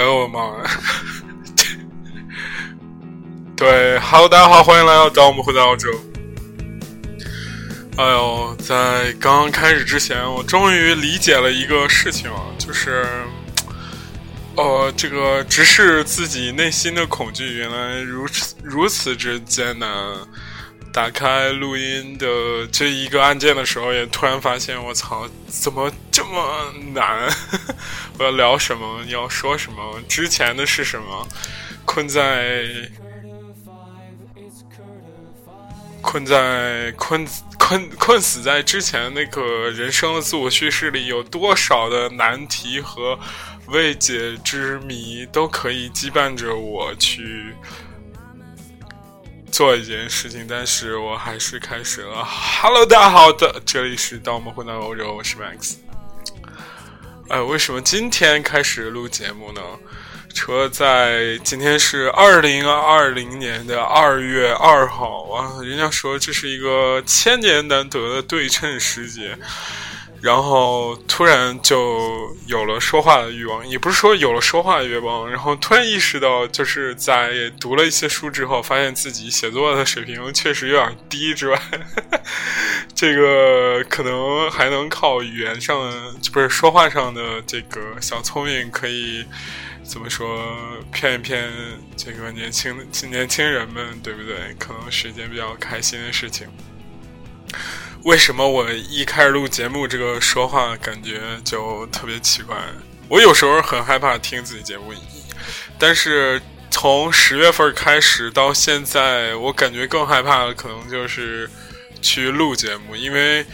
哎呦我妈呀！对，Hello，大家好，欢迎来到《当我们回到澳洲》。哎呦，在刚刚开始之前，我终于理解了一个事情啊，就是，呃，这个直视自己内心的恐惧，原来如此如此之艰难。打开录音的这一个按键的时候，也突然发现，我操，怎么这么难？我要聊什么？你要说什么？之前的是什么？困在困在困困困死在之前那个人生的自我叙事里，有多少的难题和未解之谜都可以羁绊着我去。做一件事情，但是我还是开始了。Hello，大家好的，这里是当我们回到欧洲，我是 Max。哎，为什么今天开始录节目呢？除了在今天是二零二零年的二月二号啊，人家说这是一个千年难得的对称时节。然后突然就有了说话的欲望，也不是说有了说话的欲望，然后突然意识到，就是在读了一些书之后，发现自己写作的水平确实有点低之外，这个可能还能靠语言上的，不是说话上的这个小聪明，可以怎么说骗一骗这个年轻年轻人们，对不对？可能是一件比较开心的事情。为什么我一开始录节目，这个说话感觉就特别奇怪？我有时候很害怕听自己节目，但是从十月份开始到现在，我感觉更害怕的可能就是去录节目，因为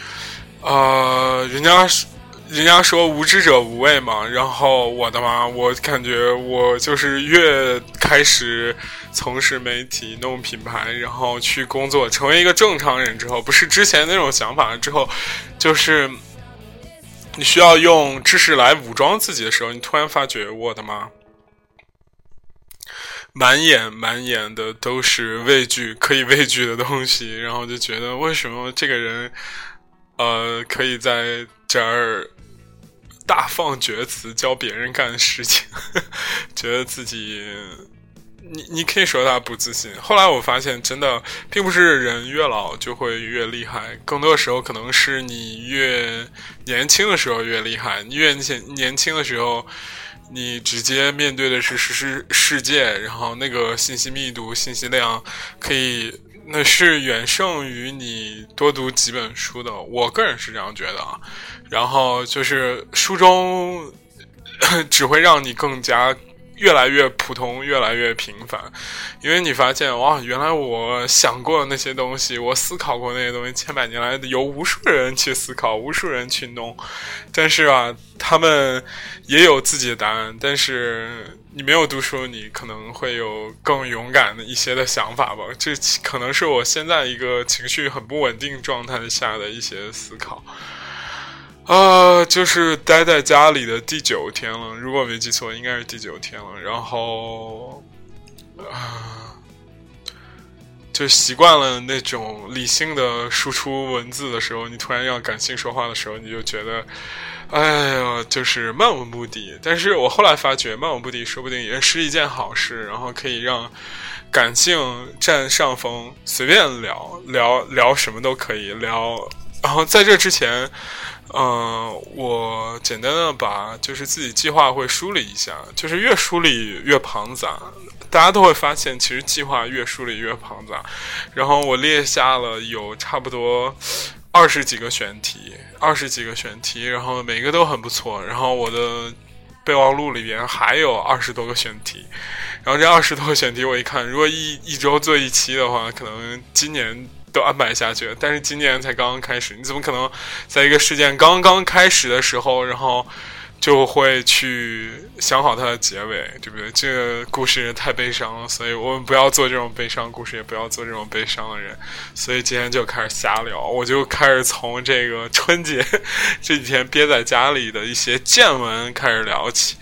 呃，人家是。人家说无知者无畏嘛，然后我的妈，我感觉我就是越开始从事媒体、弄品牌，然后去工作，成为一个正常人之后，不是之前那种想法了之后，就是你需要用知识来武装自己的时候，你突然发觉，我的妈，满眼满眼的都是畏惧，可以畏惧的东西，然后就觉得为什么这个人，呃，可以在这儿。大放厥词教别人干事情，觉得自己，你你可以说他不自信。后来我发现，真的并不是人越老就会越厉害，更多的时候可能是你越年轻的时候越厉害。你越年年轻的时候，你直接面对的是世世界，然后那个信息密度、信息量可以。那是远胜于你多读几本书的，我个人是这样觉得啊。然后就是书中 只会让你更加。越来越普通，越来越平凡，因为你发现哇，原来我想过的那些东西，我思考过那些东西，千百年来有无数人去思考，无数人去弄，但是啊，他们也有自己的答案。但是你没有读书，你可能会有更勇敢的一些的想法吧。这可能是我现在一个情绪很不稳定状态下的一些思考。啊，就是待在家里的第九天了，如果没记错，应该是第九天了。然后啊，就习惯了那种理性的输出文字的时候，你突然要感性说话的时候，你就觉得，哎呀，就是漫无目的。但是我后来发觉，漫无目的说不定也是一件好事，然后可以让感性占上风，随便聊聊聊什么都可以聊。然后在这之前。嗯，我简单的把就是自己计划会梳理一下，就是越梳理越庞杂，大家都会发现，其实计划越梳理越庞杂。然后我列下了有差不多二十几个选题，二十几个选题，然后每个都很不错。然后我的备忘录里边还有二十多个选题，然后这二十多个选题我一看，如果一一周做一期的话，可能今年。都安排下去，但是今年才刚刚开始，你怎么可能在一个事件刚刚开始的时候，然后就会去想好它的结尾，对不对？这个故事太悲伤了，所以我们不要做这种悲伤故事，也不要做这种悲伤的人。所以今天就开始瞎聊，我就开始从这个春节 这几天憋在家里的一些见闻开始聊起，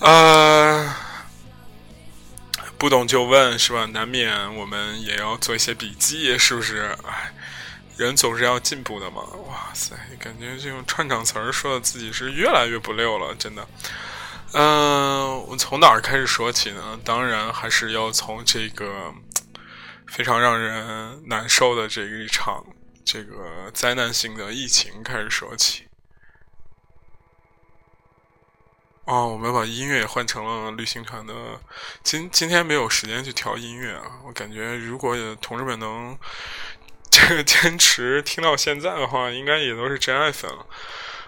呃。不懂就问，是吧？难免我们也要做一些笔记，是不是？哎，人总是要进步的嘛。哇塞，感觉这种串场词儿说的自己是越来越不溜了，真的。嗯，我从哪儿开始说起呢？当然还是要从这个非常让人难受的这一场这个灾难性的疫情开始说起。哦，我们把音乐也换成了旅行团的。今今天没有时间去调音乐啊，我感觉如果同志们能 这个坚持听到现在的话，应该也都是真爱粉了。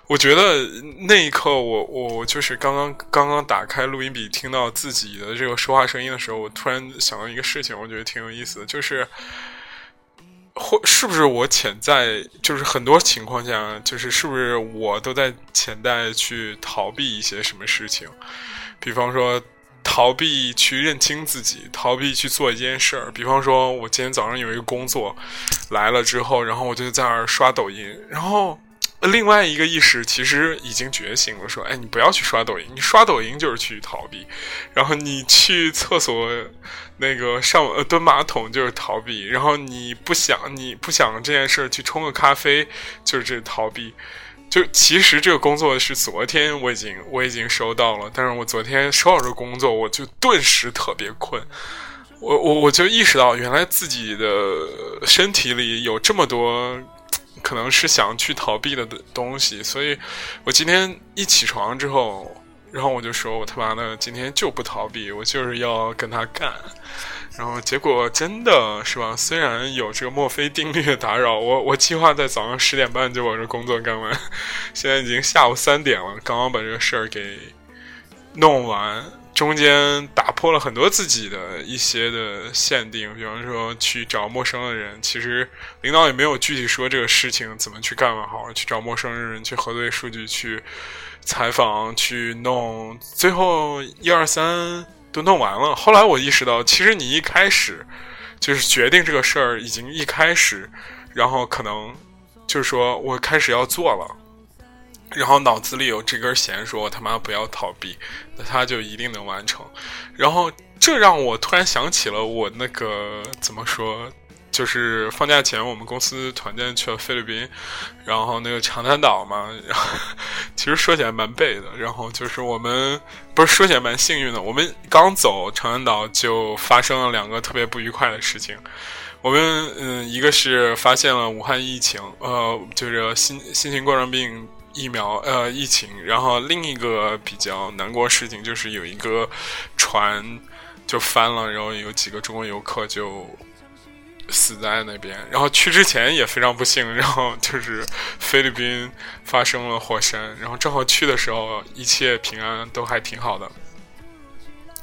我觉得那一刻，我我就是刚刚刚刚打开录音笔，听到自己的这个说话声音的时候，我突然想到一个事情，我觉得挺有意思的，就是。或是不是我潜在就是很多情况下，就是是不是我都在潜在去逃避一些什么事情？比方说逃避去认清自己，逃避去做一件事儿。比方说，我今天早上有一个工作来了之后，然后我就在那儿刷抖音，然后。另外一个意识其实已经觉醒了，说：“哎，你不要去刷抖音，你刷抖音就是去逃避；然后你去厕所那个上蹲马桶就是逃避；然后你不想你不想这件事儿去冲个咖啡就是这逃避。就其实这个工作是昨天我已经我已经收到了，但是我昨天收到这工作，我就顿时特别困。我我我就意识到，原来自己的身体里有这么多。”可能是想去逃避的东西，所以我今天一起床之后，然后我就说：“我他妈的今天就不逃避，我就是要跟他干。”然后结果真的是吧？虽然有这个墨菲定律的打扰，我我计划在早上十点半就把这工作干完，现在已经下午三点了，刚刚把这个事儿给弄完。中间打破了很多自己的一些的限定，比方说去找陌生的人，其实领导也没有具体说这个事情怎么去干嘛，好去找陌生人去核对数据，去采访，去弄，最后一二三都弄完了。后来我意识到，其实你一开始就是决定这个事儿，已经一开始，然后可能就是说我开始要做了。然后脑子里有这根弦，说我他妈不要逃避，那他就一定能完成。然后这让我突然想起了我那个怎么说，就是放假前我们公司团建去了菲律宾，然后那个长滩岛嘛，然 后其实说起来蛮背的。然后就是我们不是说起来蛮幸运的，我们刚走长滩岛就发生了两个特别不愉快的事情。我们嗯，一个是发现了武汉疫情，呃，就是新新型冠状病。疫苗呃，疫情，然后另一个比较难过事情就是有一个船就翻了，然后有几个中国游客就死在那边。然后去之前也非常不幸，然后就是菲律宾发生了火山，然后正好去的时候一切平安，都还挺好的。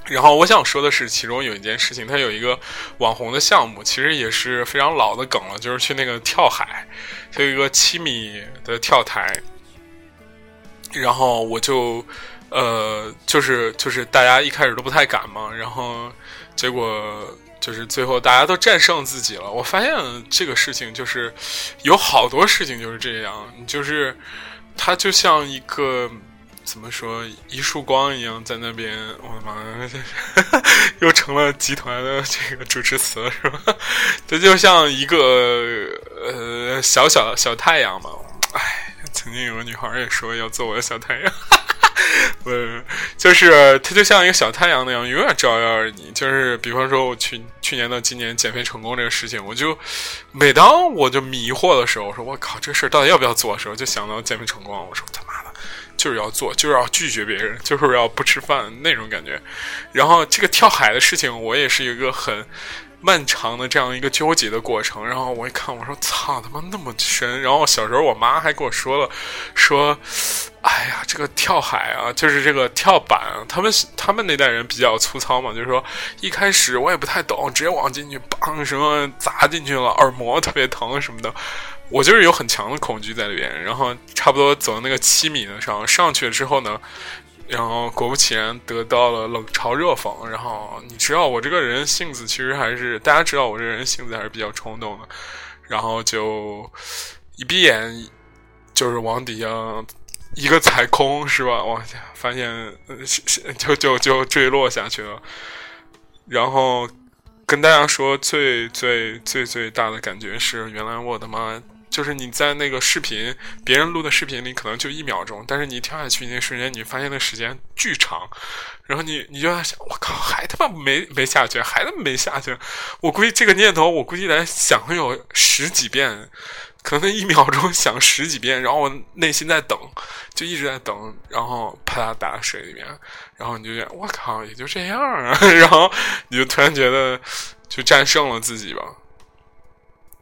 然后我想说的是，其中有一件事情，它有一个网红的项目，其实也是非常老的梗了，就是去那个跳海，它有一个七米的跳台。然后我就，呃，就是就是大家一开始都不太敢嘛，然后结果就是最后大家都战胜自己了。我发现这个事情就是有好多事情就是这样，就是它就像一个怎么说一束光一样在那边。我的妈，又成了集团的这个主持词了是吧？这就像一个呃小小小太阳嘛，唉。曾经有个女孩也说要做我的小太阳，不，就是她就像一个小太阳那样，永远照耀着你。就是比方说，我去去年到今年减肥成功这个事情，我就每当我就迷惑的时候，我说我靠，这事儿到底要不要做的时候，就想到减肥成功，我说他妈的，就是要做，就是要拒绝别人，就是要不吃饭那种感觉。然后这个跳海的事情，我也是一个很。漫长的这样一个纠结的过程，然后我一看，我说：“操他妈那么深！”然后小时候我妈还跟我说了，说：“哎呀，这个跳海啊，就是这个跳板，他们他们那代人比较粗糙嘛，就是说一开始我也不太懂，直接往进去，梆什么砸进去了，耳膜特别疼什么的，我就是有很强的恐惧在里边。然后差不多走到那个七米的上上去了之后呢。”然后果不其然得到了冷嘲热讽。然后你知道我这个人性子其实还是大家知道我这个人性子还是比较冲动的。然后就一闭眼就是往底下一个踩空是吧？我发现就就就坠落下去了。然后跟大家说最最最最大的感觉是，原来我的妈！就是你在那个视频，别人录的视频里可能就一秒钟，但是你跳下去那瞬间，你发现那时间巨长，然后你你就在想，我靠，还他妈没没下去，还他妈没下去，我估计这个念头，我估计得想有十几遍。可能一秒钟想十几遍，然后我内心在等，就一直在等，然后啪嗒打到水里面，然后你就觉得我靠，也就这样啊，然后你就突然觉得就战胜了自己吧，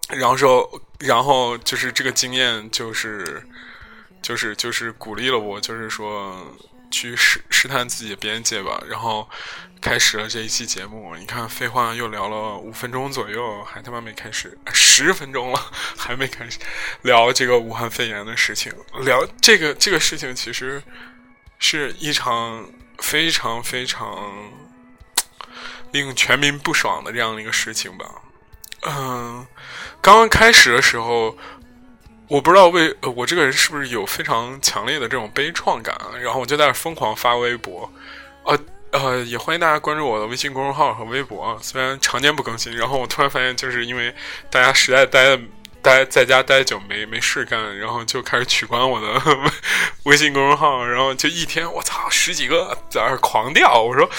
然后说，然后就是这个经验，就是就是就是鼓励了我，就是说。去试试探自己的边界吧，然后开始了这一期节目。你看，废话又聊了五分钟左右，还他妈没开始，十分钟了 还没开始聊这个武汉肺炎的事情。聊这个这个事情，其实是一场非常非常令全民不爽的这样的一个事情吧。嗯，刚刚开始的时候。我不知道为我这个人是不是有非常强烈的这种悲怆感，然后我就在那疯狂发微博，呃呃，也欢迎大家关注我的微信公众号和微博，虽然常年不更新。然后我突然发现，就是因为大家实在待待在家待久没没事干，然后就开始取关我的 微信公众号，然后就一天我操十几个在那狂掉。我说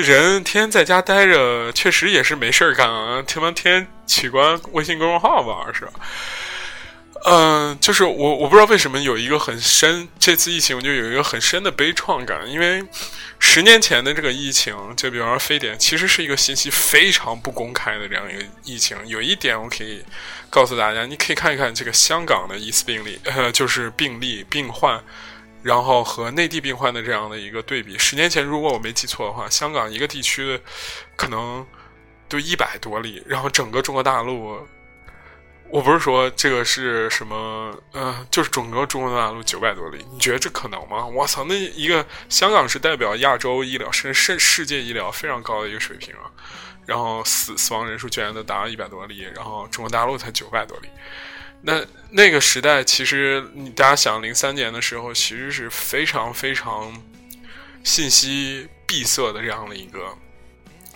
人天天在家待着，确实也是没事儿干啊，他妈天天取关微信公众号吧是？嗯，就是我，我不知道为什么有一个很深，这次疫情我就有一个很深的悲怆感，因为十年前的这个疫情，就比方说非典，其实是一个信息非常不公开的这样一个疫情。有一点我可以告诉大家，你可以看一看这个香港的疑似病例，呃，就是病例病患，然后和内地病患的这样的一个对比。十年前，如果我没记错的话，香港一个地区的可能都一百多例，然后整个中国大陆。我不是说这个是什么，呃，就是整个中国大陆九百多例，你觉得这可能吗？我操，那一个香港是代表亚洲医疗甚至世界医疗非常高的一个水平啊，然后死死亡人数居然都达到一百多例，然后中国大陆才九百多例，那那个时代其实你大家想零三年的时候，其实是非常非常信息闭塞的这样的一个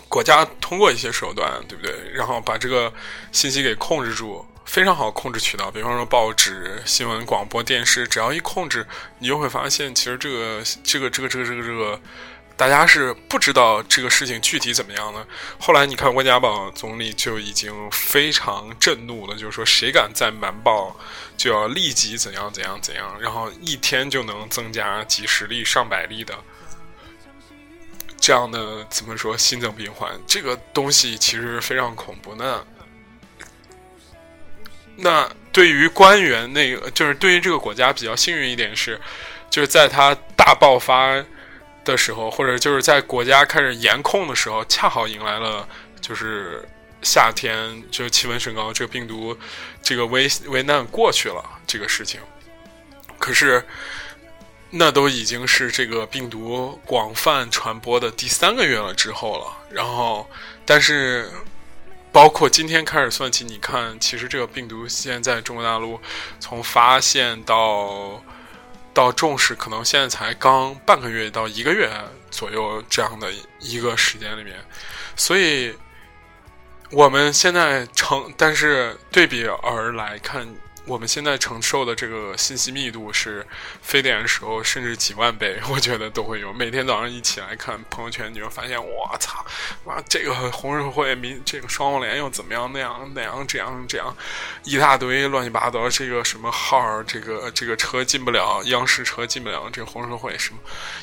国家，通过一些手段，对不对？然后把这个信息给控制住。非常好控制渠道，比方说报纸、新闻、广播电视，只要一控制，你就会发现，其实这个、这个、这个、这个、这个、这个，大家是不知道这个事情具体怎么样的。后来你看，温家宝总理就已经非常震怒了，就是说，谁敢再瞒报，就要立即怎样怎样怎样，然后一天就能增加几十例、上百例的这样的怎么说新增病患，这个东西其实非常恐怖。那。那对于官员，那个就是对于这个国家比较幸运一点是，就是在它大爆发的时候，或者就是在国家开始严控的时候，恰好迎来了就是夏天，就是气温升高，这个病毒这个危危难过去了这个事情。可是那都已经是这个病毒广泛传播的第三个月了之后了，然后但是。包括今天开始算起，你看，其实这个病毒现在中国大陆从发现到到重视，可能现在才刚半个月到一个月左右这样的一个时间里面，所以我们现在成，但是对比而来看。我们现在承受的这个信息密度是非典的时候甚至几万倍，我觉得都会有。每天早上一起来看朋友圈，你就发现，我操，妈，这个红十字会、民这个双黄连又怎么样？那样那样这样这样，一大堆乱七八糟。这个什么号，这个这个车进不了，央视车进不了，这个红十字会什么，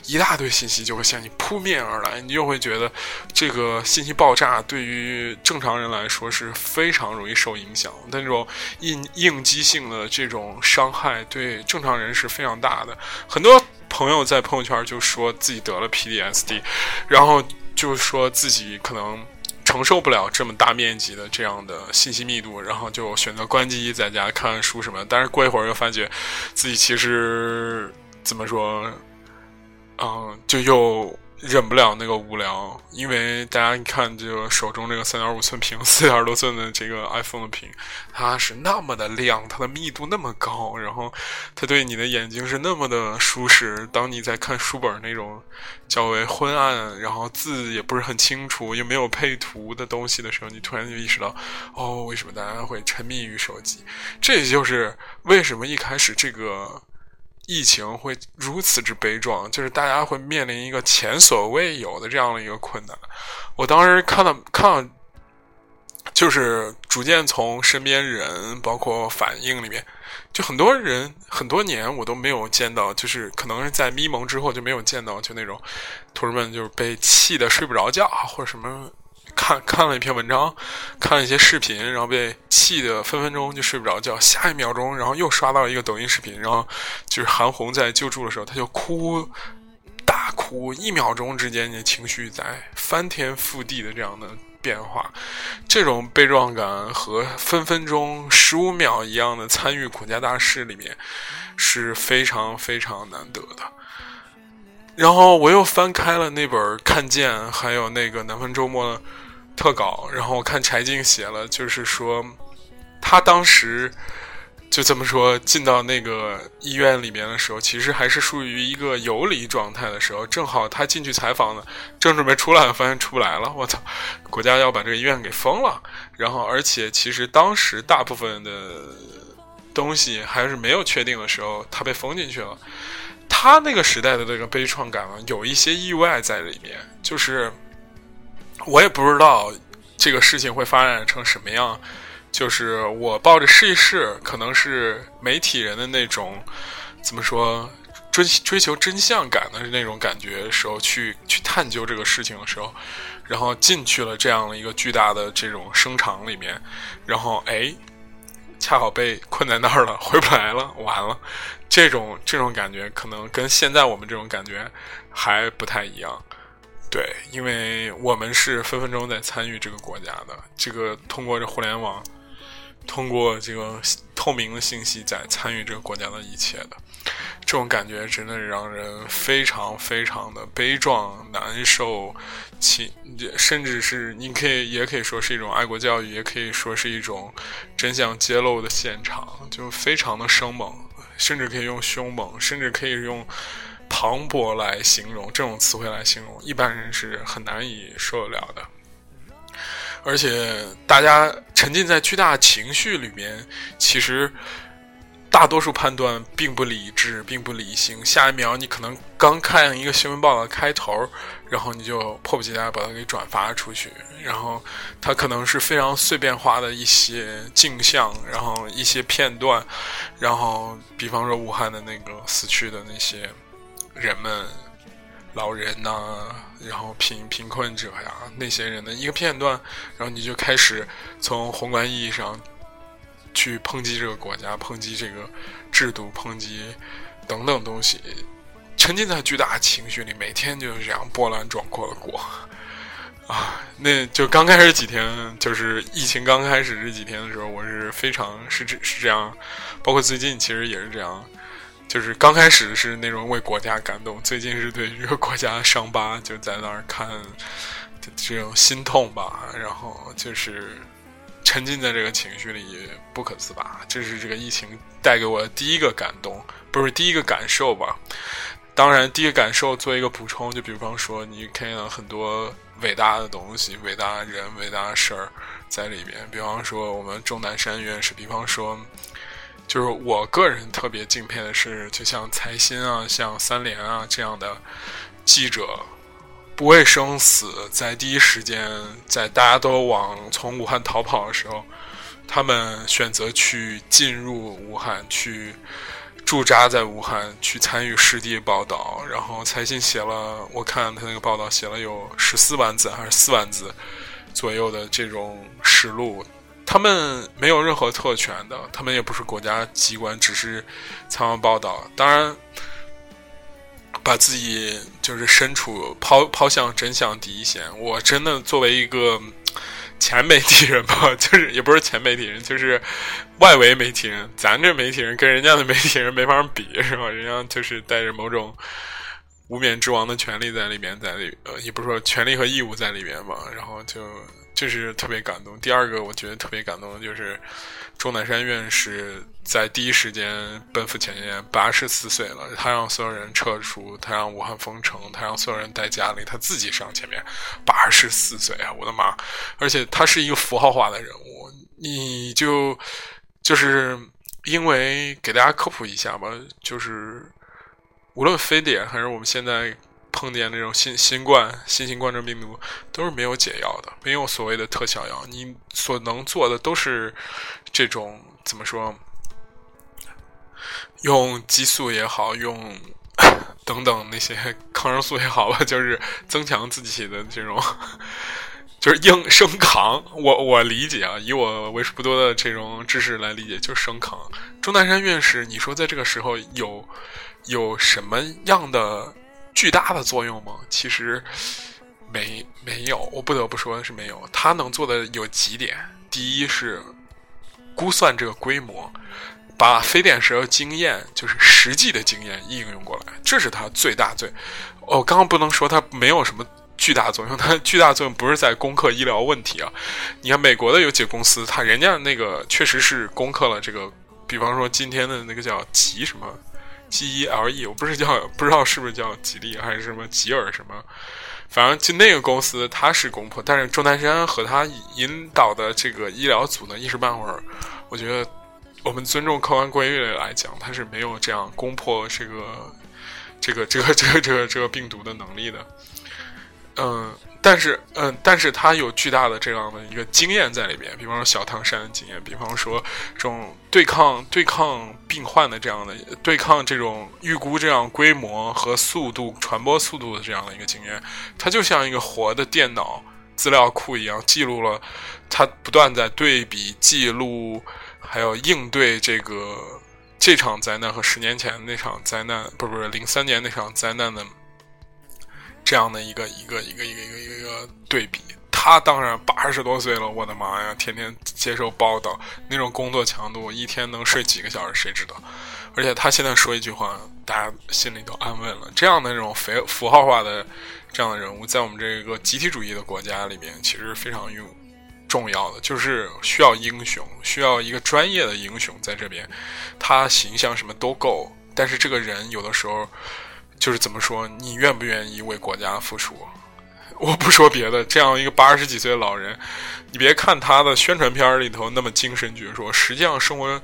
一大堆信息就会向你扑面而来，你就会觉得这个信息爆炸对于正常人来说是非常容易受影响。但这种应应激。性的这种伤害对正常人是非常大的。很多朋友在朋友圈就说自己得了 PDSD，然后就说自己可能承受不了这么大面积的这样的信息密度，然后就选择关机在家看看书什么。但是过一会儿又发觉自己其实怎么说，嗯，就又忍不了那个无聊，因为大家看这个手中这个三点五寸屏、四点多寸的这个 iPhone 的屏，它是那么的亮，它的密度那么高，然后它对你的眼睛是那么的舒适。当你在看书本那种较为昏暗，然后字也不是很清楚，又没有配图的东西的时候，你突然就意识到，哦，为什么大家会沉迷于手机？这就是为什么一开始这个。疫情会如此之悲壮，就是大家会面临一个前所未有的这样的一个困难。我当时看到看到，就是逐渐从身边人包括反应里面，就很多人很多年我都没有见到，就是可能是在咪蒙之后就没有见到，就那种同志们就是被气的睡不着觉或者什么。看看了一篇文章，看了一些视频，然后被气得分分钟就睡不着觉。下一秒钟，然后又刷到一个抖音视频，然后就是韩红在救助的时候，他就哭，大哭。一秒钟之间，你的情绪在翻天覆地的这样的变化，这种悲壮感和分分钟十五秒一样的参与国家大事里面是非常非常难得的。然后我又翻开了那本《看见》，还有那个《南方周末》。特稿，然后我看柴静写了，就是说，他当时就这么说，进到那个医院里面的时候，其实还是属于一个游离状态的时候。正好他进去采访呢，正准备出来，发现出不来了。我操，国家要把这个医院给封了。然后，而且其实当时大部分的东西还是没有确定的时候，他被封进去了。他那个时代的这个悲怆感啊，有一些意外在里面，就是。我也不知道这个事情会发展成什么样，就是我抱着试一试，可能是媒体人的那种怎么说追追求真相感的那种感觉时候去去探究这个事情的时候，然后进去了这样的一个巨大的这种声场里面，然后哎，恰好被困在那儿了，回不来了，完了，这种这种感觉可能跟现在我们这种感觉还不太一样。对，因为我们是分分钟在参与这个国家的，这个通过这互联网，通过这个透明的信息在参与这个国家的一切的，这种感觉真的让人非常非常的悲壮、难受，其甚至是你可以也可以说是一种爱国教育，也可以说是一种真相揭露的现场，就非常的生猛，甚至可以用凶猛，甚至可以用。磅礴来形容这种词汇来形容，一般人是很难以受得了的。而且大家沉浸在巨大情绪里面，其实大多数判断并不理智，并不理性。下一秒你可能刚看一个新闻报道开头，然后你就迫不及待把它给转发出去，然后它可能是非常碎片化的一些镜像，然后一些片段，然后比方说武汉的那个死去的那些。人们、老人呐，然后贫贫困者呀，那些人的一个片段，然后你就开始从宏观意义上去抨击这个国家、抨击这个制度、抨击等等东西，沉浸在巨大情绪里，每天就是这样波澜壮阔的过啊！那就刚开始几天，就是疫情刚开始这几天的时候，我是非常是这是这样，包括最近其实也是这样。就是刚开始是那种为国家感动，最近是对这个国家的伤疤就在那儿看，这种心痛吧。然后就是沉浸在这个情绪里不可自拔。这是这个疫情带给我的第一个感动，不是第一个感受吧？当然，第一个感受做一个补充，就比方说你看到很多伟大的东西、伟大的人、伟大的事儿在里面。比方说我们钟南山院士，比方说。就是我个人特别敬佩的是，就像财新啊、像三联啊这样的记者，不畏生死，在第一时间，在大家都往从武汉逃跑的时候，他们选择去进入武汉，去驻扎在武汉，去参与实地报道。然后财新写了，我看他那个报道写了有十四万字还是四万字左右的这种实录。他们没有任何特权的，他们也不是国家机关，只是采访报道。当然，把自己就是身处抛抛向真相第一线。我真的作为一个 前媒体人吧，就是也不是前媒体人，就是外围媒体人。咱这媒体人跟人家的媒体人没法比，是吧？人家就是带着某种无冕之王的权利在里面，在里呃，也不是说权利和义务在里面嘛，然后就这是特别感动。第二个我觉得特别感动的就是钟南山院士在第一时间奔赴前线，八十四岁了，他让所有人撤出，他让武汉封城，他让所有人待家里，他自己上前面，八十四岁啊，我的妈！而且他是一个符号化的人物，你就就是因为给大家科普一下吧，就是。无论非典还是我们现在碰见那种新新冠、新型冠状病毒，都是没有解药的，没有所谓的特效药。你所能做的都是这种怎么说？用激素也好，用 等等那些抗生素也好吧，就是增强自己的这种，就是硬生扛。我我理解啊，以我为数不多的这种知识来理解，就是生扛。钟南山院士，你说在这个时候有？有什么样的巨大的作用吗？其实没没有，我不得不说是没有。他能做的有几点：第一是估算这个规模，把非典时候经验，就是实际的经验应用过来，这是他最大最。哦，刚刚不能说他没有什么巨大作用，他巨大作用不是在攻克医疗问题啊。你看美国的有几个公司，他人家那个确实是攻克了这个，比方说今天的那个叫吉什么。G E L E，我不是叫不知道是不是叫吉利还是什么吉尔什么，反正就那个公司它是攻破，但是钟南山和他引导的这个医疗组呢，一时半会儿，我觉得我们尊重客观规律来讲，他是没有这样攻破这个这个这个这个这个这个病毒的能力的，嗯。但是，嗯，但是他有巨大的这样的一个经验在里边，比方说小汤山的经验，比方说这种对抗对抗病患的这样的对抗这种预估这样规模和速度传播速度的这样的一个经验，它就像一个活的电脑资料库一样，记录了他不断在对比记录，还有应对这个这场灾难和十年前那场灾难，不是不是零三年那场灾难的。这样的一个一个一个一个一个一个对比，他当然八十多岁了，我的妈呀，天天接受报道，那种工作强度，一天能睡几个小时谁知道？而且他现在说一句话，大家心里都安稳了。这样的这种符符号化的这样的人物，在我们这个集体主义的国家里面，其实非常用重要的，就是需要英雄，需要一个专业的英雄在这边，他形象什么都够，但是这个人有的时候。就是怎么说，你愿不愿意为国家付出？我不说别的，这样一个八十几岁的老人，你别看他的宣传片里头那么精神矍铄，实际上生活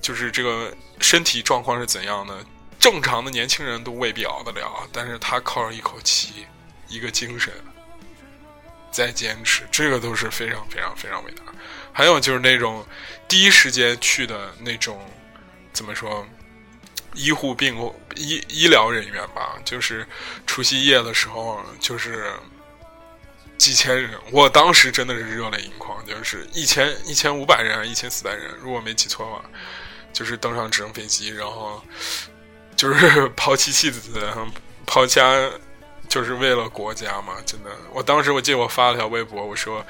就是这个身体状况是怎样的，正常的年轻人都未必熬得了。但是他靠着一口气，一个精神在坚持，这个都是非常非常非常伟大。还有就是那种第一时间去的那种，怎么说？医护病医医疗人员吧，就是除夕夜的时候，就是几千人，我当时真的是热泪盈眶，就是一千一千五百人，一千四百人，如果没记错的话，就是登上直升飞机，然后就是抛妻弃子，抛家，就是为了国家嘛，真的，我当时我记得我发了条微博，我说。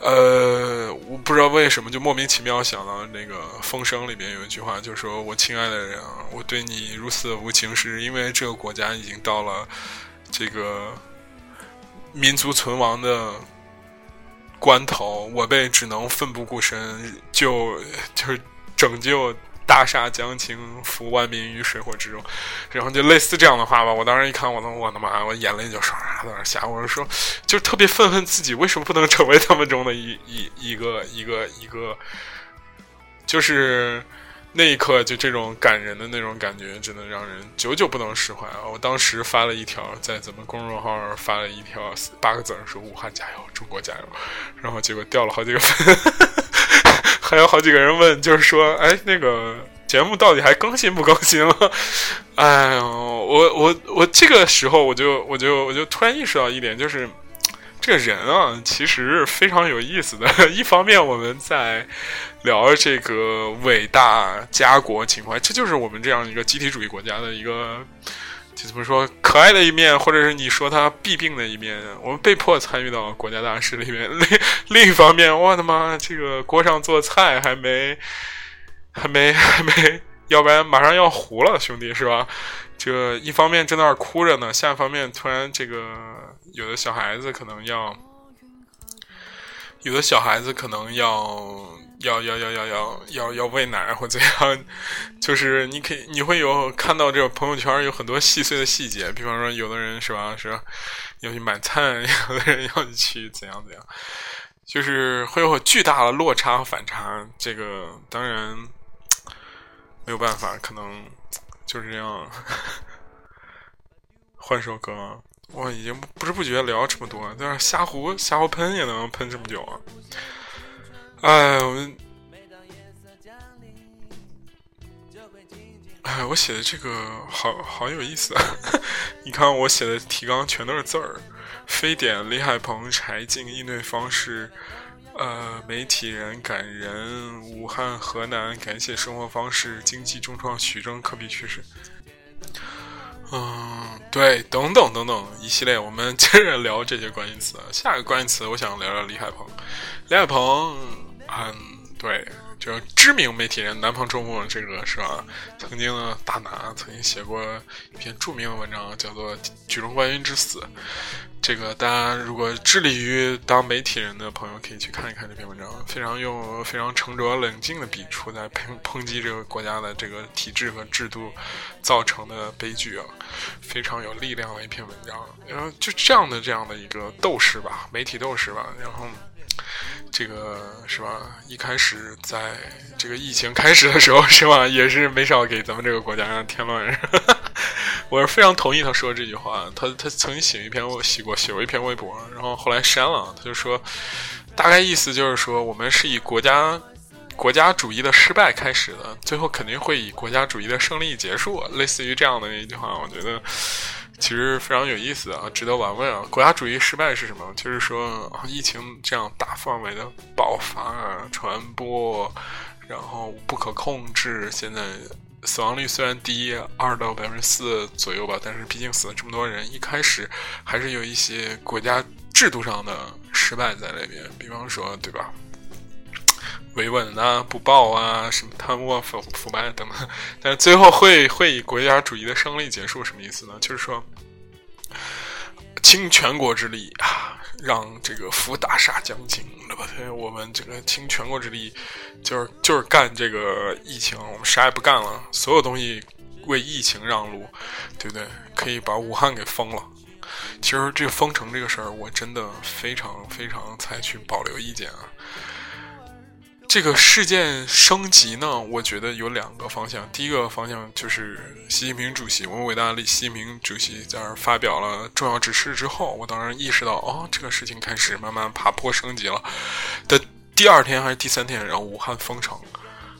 呃，我不知道为什么就莫名其妙想到那个《风声》里面有一句话，就是说我亲爱的人啊，我对你如此无情，是因为这个国家已经到了这个民族存亡的关头，我被只能奋不顾身，就就是拯救。大厦将倾，扶万民于水火之中，然后就类似这样的话吧。我当时一看，我的我的妈，我眼泪就唰唰在那下。我就说，就特别愤恨自己为什么不能成为他们中的一 一一个一个一个，就是那一刻就这种感人的那种感觉，真的让人久久不能释怀啊！我当时发了一条，在咱们公众号发了一条八个字说：“武汉加油，中国加油。”然后结果掉了好几个分。还有好几个人问，就是说，哎，那个节目到底还更新不更新了？哎呦，我我我这个时候我就我就我就突然意识到一点，就是这个人啊，其实非常有意思的。一方面我们在聊这个伟大家国情怀，这就是我们这样一个集体主义国家的一个。怎么说可爱的一面，或者是你说他弊病的一面，我们被迫参与到国家大事里面。另另一方面，我的妈，这个锅上做菜还没，还没，还没，要不然马上要糊了，兄弟是吧？这一方面正在那儿哭着呢，下一方面突然这个有的小孩子可能要，有的小孩子可能要要要要要要要要喂奶或怎样，就是你可以你会有看到这个朋友圈有很多细碎的细节，比方说有的人是吧是要去买菜，有的人要去怎样怎样，就是会有巨大的落差和反差。这个当然没有办法，可能。就是这样，换首歌。我已经不知不觉聊这么多，但是瞎胡瞎胡喷也能喷这么久啊！哎，我们，哎，我写的这个好好有意思啊！你看我写的提纲全都是字儿，非典李海鹏柴静应对方式。呃，媒体人感人，武汉、河南感谢生活方式，经济重创徐峥，科比去世。嗯，对，等等等等一系列，我们接着聊这些关键词。下一个关键词，我想聊聊李海鹏。李海鹏，嗯，对，就知名媒体人南方周末这个是吧？曾经的大拿曾经写过一篇著名的文章，叫做《举重冠军之死》。这个大家如果致力于当媒体人的朋友，可以去看一看这篇文章，非常用非常沉着冷静的笔触在抨抨击这个国家的这个体制和制度造成的悲剧啊，非常有力量的一篇文章。然后就这样的这样的一个斗士吧，媒体斗士吧，然后这个是吧？一开始在这个疫情开始的时候是吧，也是没少给咱们这个国家添乱。我是非常同意他说这句话。他他曾经写一篇我写过写过一篇微博，然后后来删了。他就说，大概意思就是说，我们是以国家国家主义的失败开始的，最后肯定会以国家主义的胜利结束。类似于这样的一句话，我觉得其实非常有意思啊，值得玩味啊。国家主义失败是什么？就是说疫情这样大范围的爆发、啊传播，然后不可控制，现在。死亡率虽然低，二到百分之四左右吧，但是毕竟死了这么多人，一开始还是有一些国家制度上的失败在那边，比方说，对吧？维稳啊，不报啊，什么贪污啊、腐腐败等等，但是最后会会以国家主义的胜利结束，什么意思呢？就是说，倾全国之力啊。让这个扶大厦将倾，对吧？我们这个倾全国之力，就是就是干这个疫情，我们啥也不干了，所有东西为疫情让路，对不对？可以把武汉给封了。其实这个封城这个事儿，我真的非常非常采取保留意见啊。这个事件升级呢，我觉得有两个方向。第一个方向就是习近平主席，我们伟大的习近平主席在那儿发表了重要指示之后，我当然意识到，哦，这个事情开始慢慢爬坡升级了。的第二天还是第三天，然后武汉封城。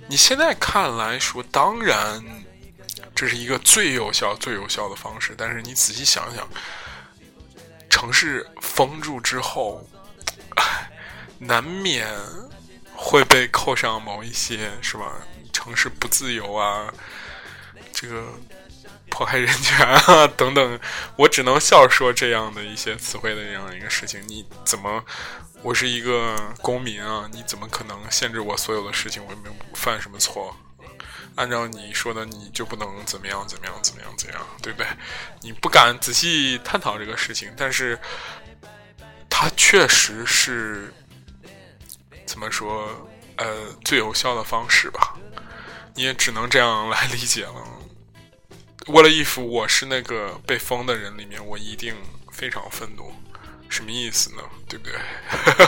你现在看来说，当然这是一个最有效、最有效的方式，但是你仔细想想，城市封住之后，难免。会被扣上某一些是吧？城市不自由啊，这个迫害人权啊等等，我只能笑说这样的一些词汇的这样一个事情。你怎么？我是一个公民啊，你怎么可能限制我所有的事情？我又没有犯什么错？按照你说的，你就不能怎么样怎么样怎么样怎样，对不对？你不敢仔细探讨这个事情，但是它确实是。怎么说？呃，最有效的方式吧，你也只能这样来理解了。为了一副我是那个被封的人里面，我一定非常愤怒。什么意思呢？对不对？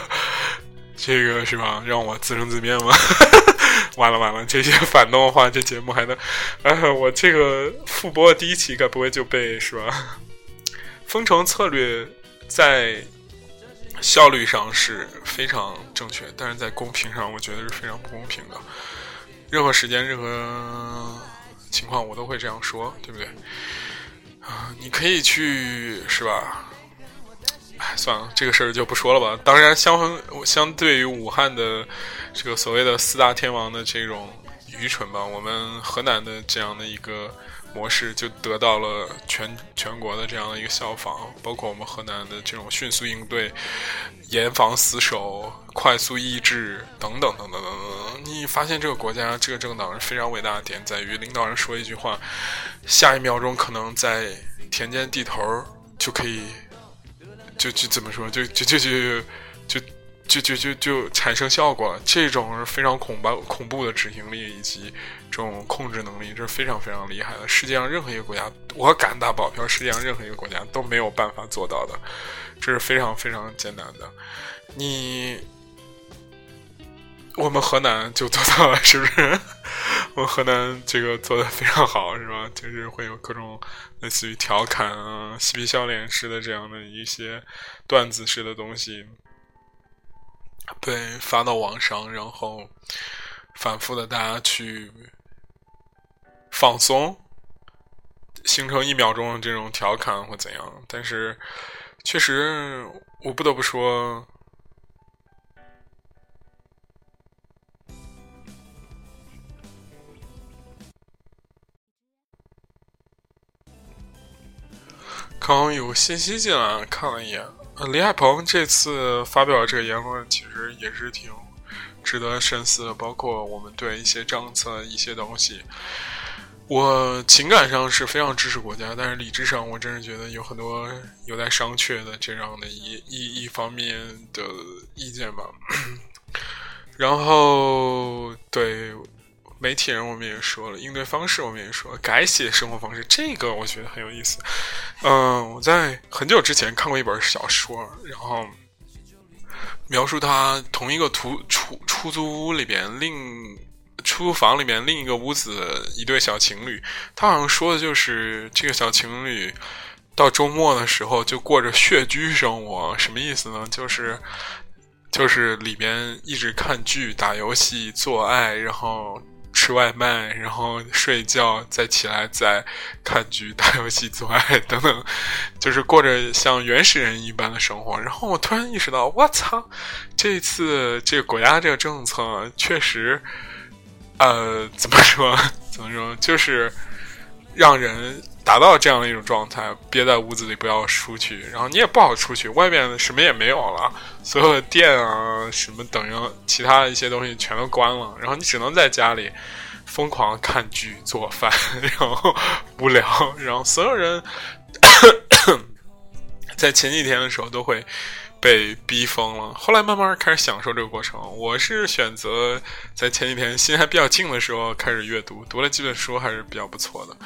这个是吧？让我自生自灭吗？完了完了，这些反动话，这节目还能……哎，我这个复播第一期该不会就被是吧？封城策略在。效率上是非常正确，但是在公平上，我觉得是非常不公平的。任何时间、任何情况，我都会这样说，对不对？啊，你可以去，是吧？哎，算了，这个事儿就不说了吧。当然，相相对于武汉的这个所谓的四大天王的这种愚蠢吧，我们河南的这样的一个。模式就得到了全全国的这样的一个效仿包括我们河南的这种迅速应对严防死守快速抑制等等等等等。等你发现这个国家这个政党是非常伟大的点在于领导人说一句话下一秒钟可能在田间地头就可以就就怎么说就就就就就就就就就就产生效果了这种是非常恐怖恐怖的执行力以及这种控制能力，这是非常非常厉害的。世界上任何一个国家，我敢打保票，世界上任何一个国家都没有办法做到的。这是非常非常艰难的。你。我们河南就做到了，是不是？我们河南这个做的非常好，是吧？就是会有各种类似于调侃啊、嬉皮笑脸式的这样的一些段子式的东西，被发到网上，然后反复的大家去放松，形成一秒钟这种调侃或怎样。但是，确实，我不得不说。刚刚有信息进来，看了一眼。李海鹏这次发表这个言论，其实也是挺值得深思的。包括我们对一些政策、一些东西，我情感上是非常支持国家，但是理智上，我真是觉得有很多有待商榷的这样的一一一方面的意见吧。然后，对。媒体人我们也说了，应对方式我们也说了，改写生活方式，这个我觉得很有意思。嗯，我在很久之前看过一本小说，然后描述他同一个图出出租屋里边另出租房里面另一个屋子一对小情侣，他好像说的就是这个小情侣到周末的时候就过着血居生活，什么意思呢？就是就是里边一直看剧、打游戏、做爱，然后。吃外卖，然后睡觉，再起来，再看剧、打游戏、做爱等等，就是过着像原始人一般的生活。然后我突然意识到，我操，这次这个国家这个政策确实，呃，怎么说？怎么说？就是让人。达到这样的一种状态，憋在屋子里不要出去，然后你也不好出去，外面什么也没有了，所有的店啊什么等于其他的一些东西全都关了，然后你只能在家里疯狂看剧、做饭，然后无聊，然后所有人 在前几天的时候都会被逼疯了，后来慢慢开始享受这个过程。我是选择在前几天心还比较静的时候开始阅读，读了几本书还是比较不错的。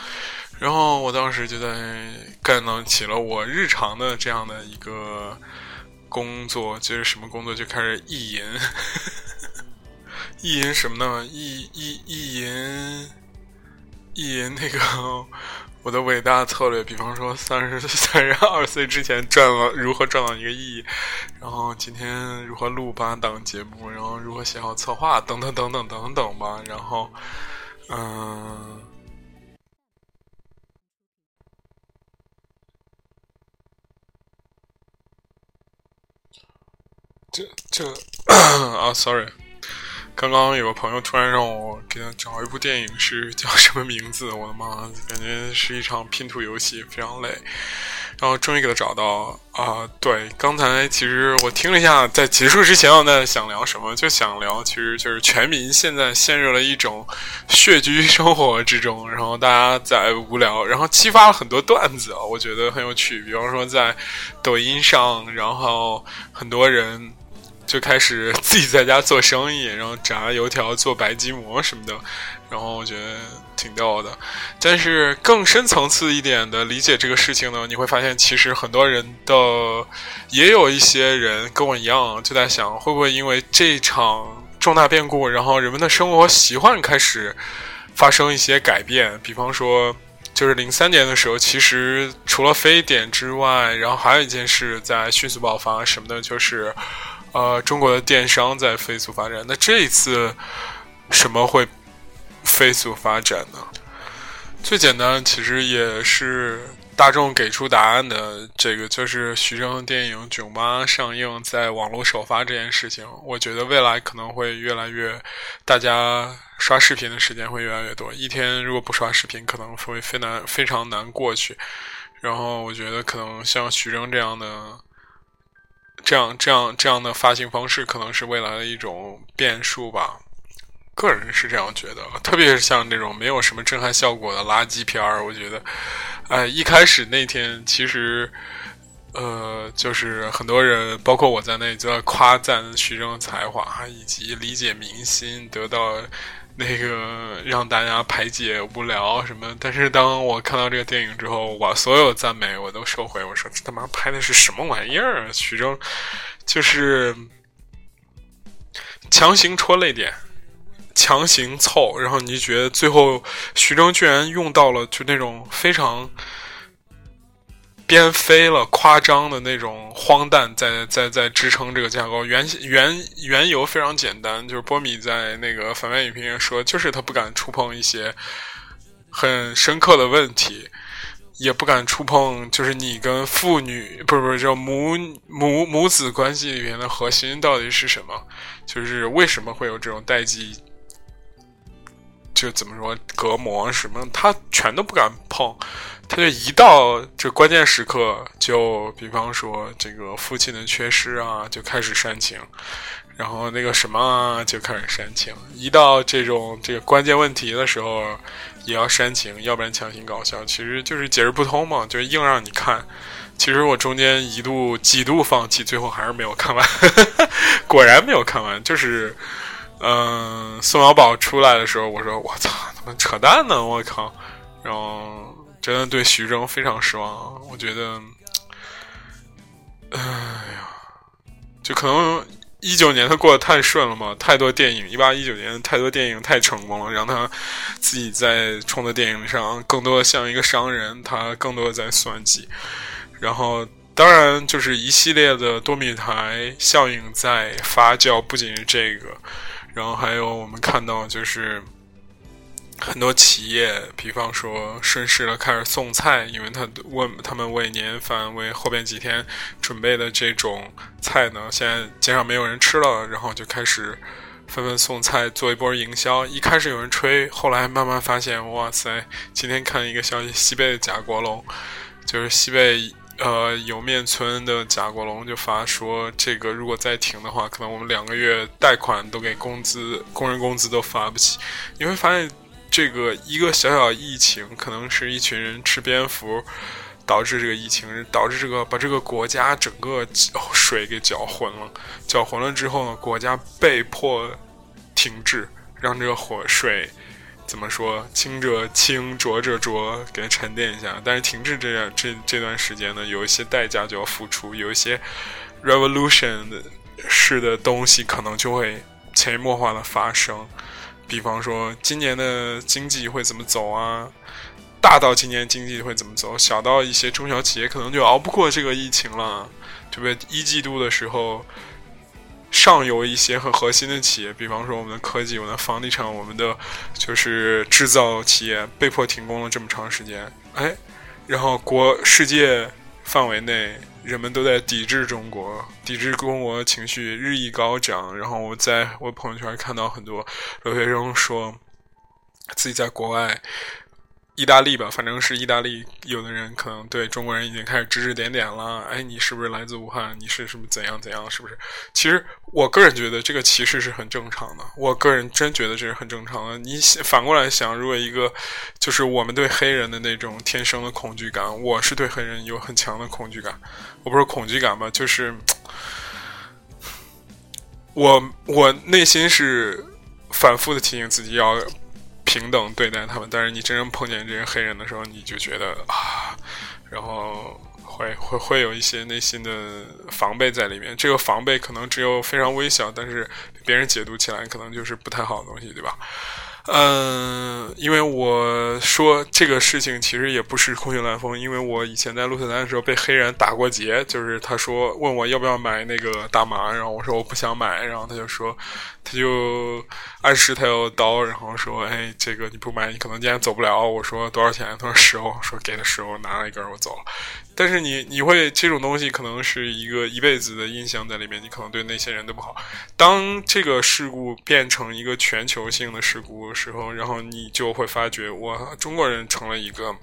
然后我当时就在干到起了我日常的这样的一个工作，就是什么工作就开始意淫，意淫什么呢？意意意淫意淫那个我的伟大策略，比方说三十三十二岁之前赚了如何赚到一个亿，然后今天如何录八档节目，然后如何写好策划，等等等等等等吧。然后，嗯。这这 啊，sorry，刚刚有个朋友突然让我给他找一部电影，是叫什么名字？我的妈，感觉是一场拼图游戏，非常累。然后终于给他找到啊！对，刚才其实我听了一下，在结束之前我在想聊什么，就想聊，其实就是全民现在陷入了一种血居生活之中，然后大家在无聊，然后激发了很多段子啊，我觉得很有趣。比方说在抖音上，然后很多人。就开始 自己在家做生意，然后炸油条、做白吉馍什么的，然后我觉得挺逗的。但是更深层次一点的理解这个事情呢，你会发现其实很多人的也有一些人跟我一样，就在想会不会因为这场重大变故，然后人们的生活习惯开始发生一些改变。比方说，就是零三年的时候，其实除了非典之外，然后还有一件事在迅速爆发，什么呢？就是。呃，中国的电商在飞速发展。那这一次什么会飞速发展呢？最简单，其实也是大众给出答案的。这个就是徐峥的电影《囧妈》上映，在网络首发这件事情。我觉得未来可能会越来越，大家刷视频的时间会越来越多。一天如果不刷视频，可能会非难非常难过去。然后我觉得，可能像徐峥这样的。这样这样这样的发行方式可能是未来的一种变数吧，个人是这样觉得。特别是像这种没有什么震撼效果的垃圾片儿，我觉得，哎，一开始那天其实，呃，就是很多人，包括我在内，就在夸赞徐峥的才华以及理解民心，得到。那个让大家排解无聊什么，但是当我看到这个电影之后，我所有赞美我都收回。我说这他妈拍的是什么玩意儿？徐峥就是强行戳泪点，强行凑，然后你就觉得最后徐峥居然用到了就那种非常。编飞了，夸张的那种荒诞，在在在支撑这个架构。原原缘由非常简单，就是波米在那个反面影评说，就是他不敢触碰一些很深刻的问题，也不敢触碰，就是你跟父女不是不是叫母母母子关系里面的核心到底是什么，就是为什么会有这种代际，就怎么说隔膜什么，他全都不敢碰。他就一到这关键时刻，就比方说这个父亲的缺失啊，就开始煽情，然后那个什么啊就开始煽情。一到这种这个关键问题的时候，也要煽情，要不然强行搞笑，其实就是解释不通嘛，就硬让你看。其实我中间一度几度放弃，最后还是没有看完。果然没有看完，就是嗯，宋小宝出来的时候，我说我操，他妈扯淡呢，我靠，然后。真的对徐峥非常失望，我觉得，哎呀，就可能一九年他过得太顺了嘛，太多电影，一八一九年太多电影太成功了，让他自己在冲的电影上更多的像一个商人，他更多的在算计。然后，当然就是一系列的多米台效应在发酵，不仅是这个，然后还有我们看到就是。很多企业，比方说顺势的开始送菜，因为他问他们为年饭、为后边几天准备的这种菜呢，现在街上没有人吃了，然后就开始纷纷送菜，做一波营销。一开始有人吹，后来慢慢发现，哇塞！今天看一个消息，西贝的贾国龙，就是西贝呃莜面村的贾国龙就发说，这个如果再停的话，可能我们两个月贷款都给工资，工人工资都发不起。你会发现。这个一个小小疫情，可能是一群人吃蝙蝠，导致这个疫情，导致这个把这个国家整个水给搅浑了。搅浑了之后呢，国家被迫停滞，让这个火水怎么说，清者清，浊者浊，给它沉淀一下。但是停滞这样这这段时间呢，有一些代价就要付出，有一些 revolution 的式的东西可能就会潜移默化的发生。比方说，今年的经济会怎么走啊？大到今年经济会怎么走，小到一些中小企业可能就熬不过这个疫情了，对不对？一季度的时候，上游一些很核心的企业，比方说我们的科技、我们的房地产、我们的就是制造企业，被迫停工了这么长时间，哎，然后国世界范围内。人们都在抵制中国，抵制中国情绪日益高涨。然后我在我朋友圈看到很多留学生说，自己在国外。意大利吧，反正是意大利，有的人可能对中国人已经开始指指点点了。哎，你是不是来自武汉？你是什么怎样怎样？是不是？其实我个人觉得这个歧视是很正常的。我个人真觉得这是很正常的。你反过来想，如果一个就是我们对黑人的那种天生的恐惧感，我是对黑人有很强的恐惧感。我不是恐惧感吧，就是我我内心是反复的提醒自己要。平等对待他们，但是你真正碰见这些黑人的时候，你就觉得啊，然后会会会有一些内心的防备在里面。这个防备可能只有非常微小，但是别人解读起来可能就是不太好的东西，对吧？嗯，因为我说这个事情其实也不是空穴来风，因为我以前在鹿特丹的时候被黑人打过劫，就是他说问我要不要买那个大麻，然后我说我不想买，然后他就说他就暗示他有刀，然后说哎这个你不买你可能今天走不了，我说多少钱？他说十欧，说给他十欧，拿了一根我走了。但是你你会这种东西可能是一个一辈子的印象在里面，你可能对那些人都不好。当这个事故变成一个全球性的事故的时候，然后你就会发觉，哇中国人成了一个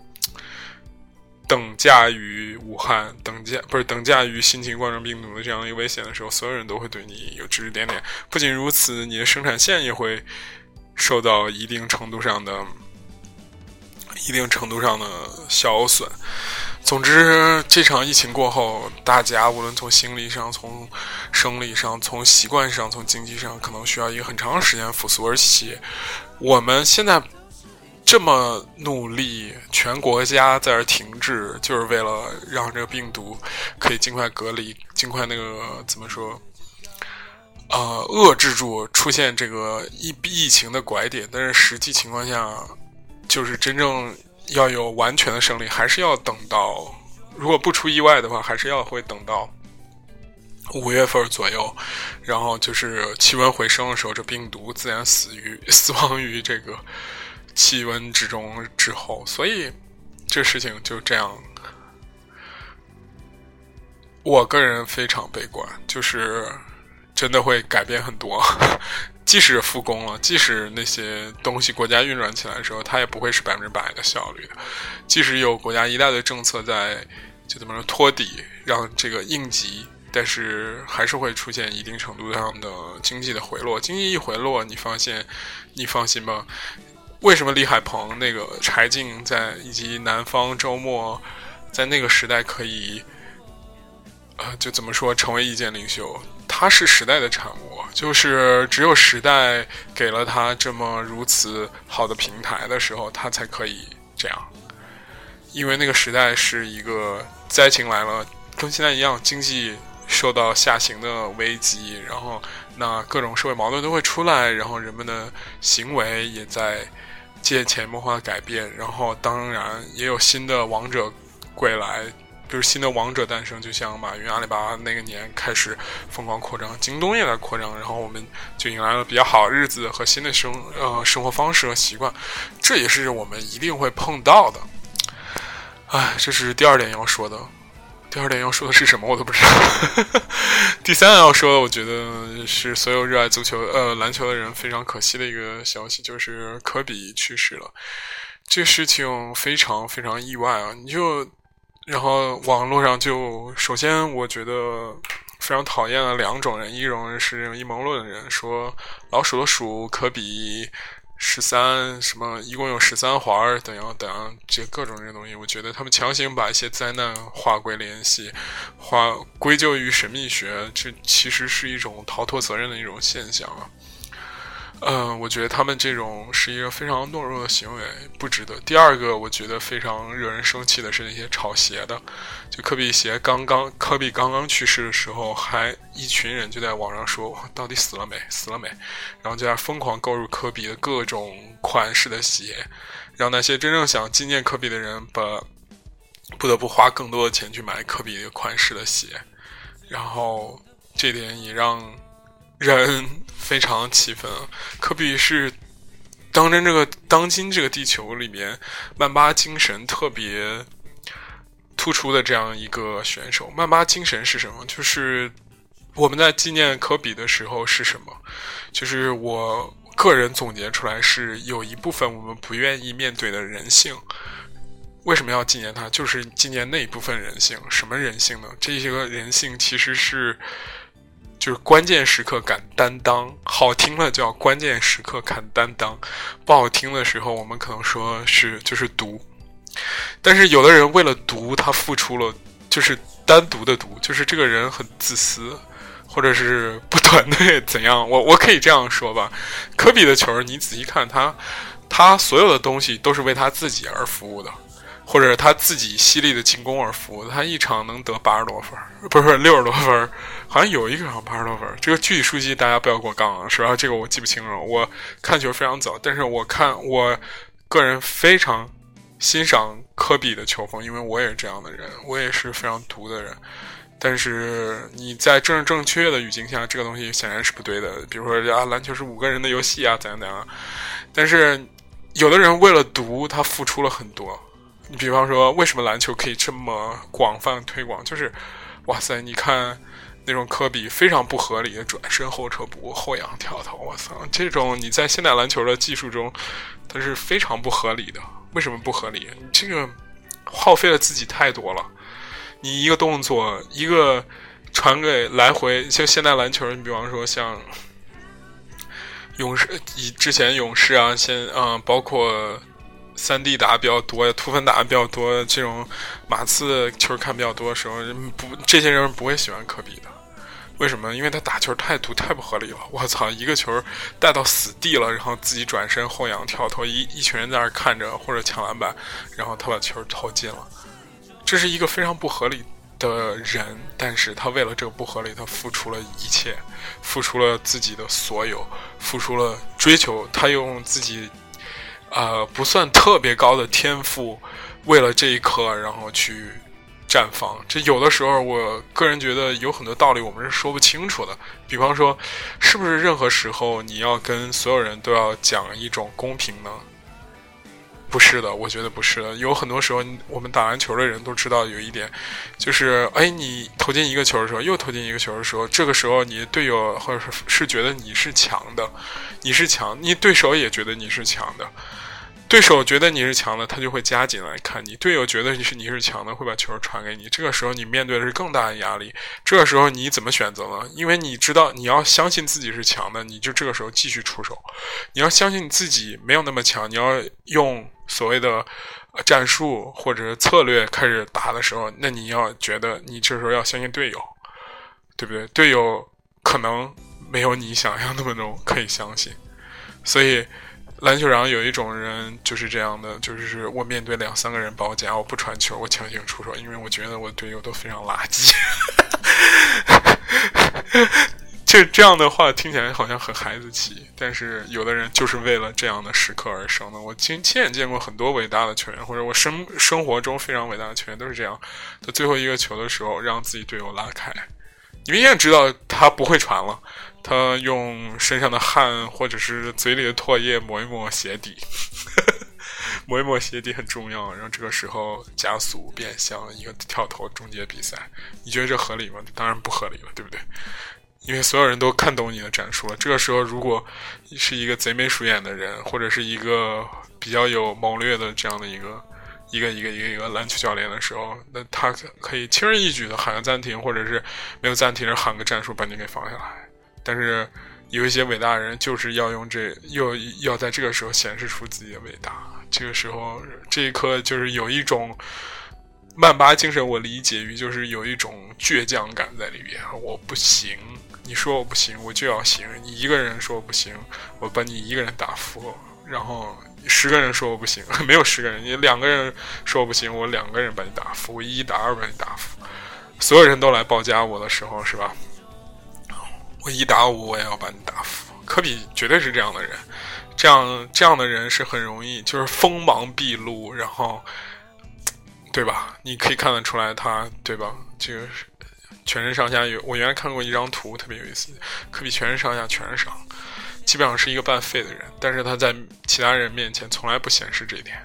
等价于武汉、等价不是等价于新型冠状病毒的这样一个危险的时候，所有人都会对你有指指点点。不仅如此，你的生产线也会受到一定程度上的、一定程度上的消损。总之，这场疫情过后，大家无论从心理上、从生理上、从习惯上、从经济上，可能需要一个很长时间复苏。而且，我们现在这么努力，全国家在这停滞，就是为了让这个病毒可以尽快隔离，尽快那个怎么说？呃，遏制住出现这个疫疫情的拐点。但是实际情况下，就是真正。要有完全的胜利，还是要等到，如果不出意外的话，还是要会等到五月份左右，然后就是气温回升的时候，这病毒自然死于死亡于这个气温之中之后，所以这事情就这样。我个人非常悲观，就是真的会改变很多。即使复工了，即使那些东西国家运转起来的时候，它也不会是百分之百的效率的。即使有国家一大堆政策在，就怎么说托底，让这个应急，但是还是会出现一定程度上的经济的回落。经济一回落，你发现，你放心吧。为什么李海鹏、那个柴静在以及南方周末，在那个时代可以，呃，就怎么说成为意见领袖？它是时代的产物，就是只有时代给了它这么如此好的平台的时候，它才可以这样。因为那个时代是一个灾情来了，跟现在一样，经济受到下行的危机，然后那各种社会矛盾都会出来，然后人们的行为也在借潜移默化改变，然后当然也有新的王者归来。就是新的王者诞生，就像马云、阿里巴巴那个年开始疯狂扩张，京东也在扩张，然后我们就迎来了比较好的日子和新的生呃生活方式和习惯，这也是我们一定会碰到的。哎，这是第二点要说的。第二点要说的是什么，我都不知道。第三要说的，我觉得是所有热爱足球呃篮球的人非常可惜的一个消息，就是科比去世了。这事情非常非常意外啊！你就。然后网络上就首先我觉得非常讨厌的两种人，一种人是阴谋论的人，说老鼠的鼠可比十三什么一共有十三环等样等样这各种这些东西，我觉得他们强行把一些灾难划归联系，划归咎于神秘学，这其实是一种逃脱责任的一种现象啊。嗯，我觉得他们这种是一个非常懦弱的行为，不值得。第二个，我觉得非常惹人生气的是那些炒鞋的，就科比鞋刚刚科比刚刚去世的时候，还一群人就在网上说到底死了没，死了没，然后就在疯狂购入科比的各种款式的鞋，让那些真正想纪念科比的人把不得不花更多的钱去买科比的款式的鞋，然后这点也让。人非常气愤，科比是当真这个当今这个地球里面曼巴精神特别突出的这样一个选手。曼巴精神是什么？就是我们在纪念科比的时候是什么？就是我个人总结出来是有一部分我们不愿意面对的人性。为什么要纪念他？就是纪念那一部分人性。什么人性呢？这些个人性其实是。就是关键时刻敢担当，好听了叫关键时刻敢担当，不好听的时候我们可能说是就是毒。但是有的人为了毒，他付出了就是单独的毒，就是这个人很自私，或者是不 团队怎样？我我可以这样说吧，科比的球你仔细看他，他所有的东西都是为他自己而服务的。或者他自己犀利的进攻而服，他一场能得八十多分，不是六十多分，好像有一个场八十多分。这个具体数据大家不要给我杠啊，是吧？这个我记不清了。我看球非常早，但是我看我个人非常欣赏科比的球风，因为我也是这样的人，我也是非常毒的人。但是你在正正确的语境下，这个东西显然是不对的。比如说啊，篮球是五个人的游戏啊，怎样怎样。但是有的人为了毒，他付出了很多。你比方说，为什么篮球可以这么广泛推广？就是，哇塞，你看那种科比非常不合理的转身后撤步、后仰跳投，我操，这种你在现代篮球的技术中，它是非常不合理的。为什么不合理？你这个耗费了自己太多了。你一个动作，一个传给来回，像现代篮球，你比方说像。勇士以之前勇士啊，先嗯，包括三 D 打比较多呀，突分打比较多，这种马刺球看比较多的时候，不，这些人不会喜欢科比的。为什么？因为他打球态度太不合理了。我操，一个球带到死地了，然后自己转身后仰跳投，一一群人在那看着或者抢篮板，然后他把球投进了。这是一个非常不合理的人，但是他为了这个不合理，他付出了一切，付出了自己的所有，付出了追求。他用自己呃不算特别高的天赋，为了这一刻，然后去。绽放，这有的时候，我个人觉得有很多道理我们是说不清楚的。比方说，是不是任何时候你要跟所有人都要讲一种公平呢？不是的，我觉得不是的。有很多时候，我们打篮球的人都知道有一点，就是哎，你投进一个球的时候，又投进一个球的时候，这个时候你队友或者是是觉得你是强的，你是强，你对手也觉得你是强的。对手觉得你是强的，他就会加紧来看你；队友觉得你是你是强的，会把球传给你。这个时候你面对的是更大的压力。这个时候你怎么选择呢？因为你知道你要相信自己是强的，你就这个时候继续出手。你要相信你自己没有那么强，你要用所谓的战术或者策略开始打的时候，那你要觉得你这时候要相信队友，对不对？队友可能没有你想象那么多可以相信，所以。篮球场有一种人就是这样的，就是我面对两三个人包夹，我不传球，我强行出手，因为我觉得我队友都非常垃圾。这这样的话听起来好像很孩子气，但是有的人就是为了这样的时刻而生的。我亲亲眼见过很多伟大的球员，或者我生生活中非常伟大的球员都是这样，在最后一个球的时候让自己队友拉开，你明显知道他不会传了。他用身上的汗或者是嘴里的唾液抹一抹鞋底，抹一抹鞋底很重要。然后这个时候加速变向一个跳投终结比赛，你觉得这合理吗？当然不合理了，对不对？因为所有人都看懂你的战术了。这个时候，如果是一个贼眉鼠眼的人，或者是一个比较有谋略的这样的一个一个一个一个一个篮球教练的时候，那他可以轻而易举的喊个暂停，或者是没有暂停，喊个战术把你给放下来。但是有一些伟大的人就是要用这，又要在这个时候显示出自己的伟大。这个时候，这一刻就是有一种曼巴精神，我理解于就是有一种倔强感在里边。我不行，你说我不行，我就要行。你一个人说我不行，我把你一个人打服。然后十个人说我不行，没有十个人，你两个人说我不行，我两个人把你打服，我一打二把你打服。所有人都来报价我的时候，是吧？一打五，我也要把你打服。科比绝对是这样的人，这样这样的人是很容易，就是锋芒毕露，然后，对吧？你可以看得出来，他对吧？这个全身上下有，我原来看过一张图，特别有意思。科比全身上下全是伤，基本上是一个半废的人，但是他在其他人面前从来不显示这一点。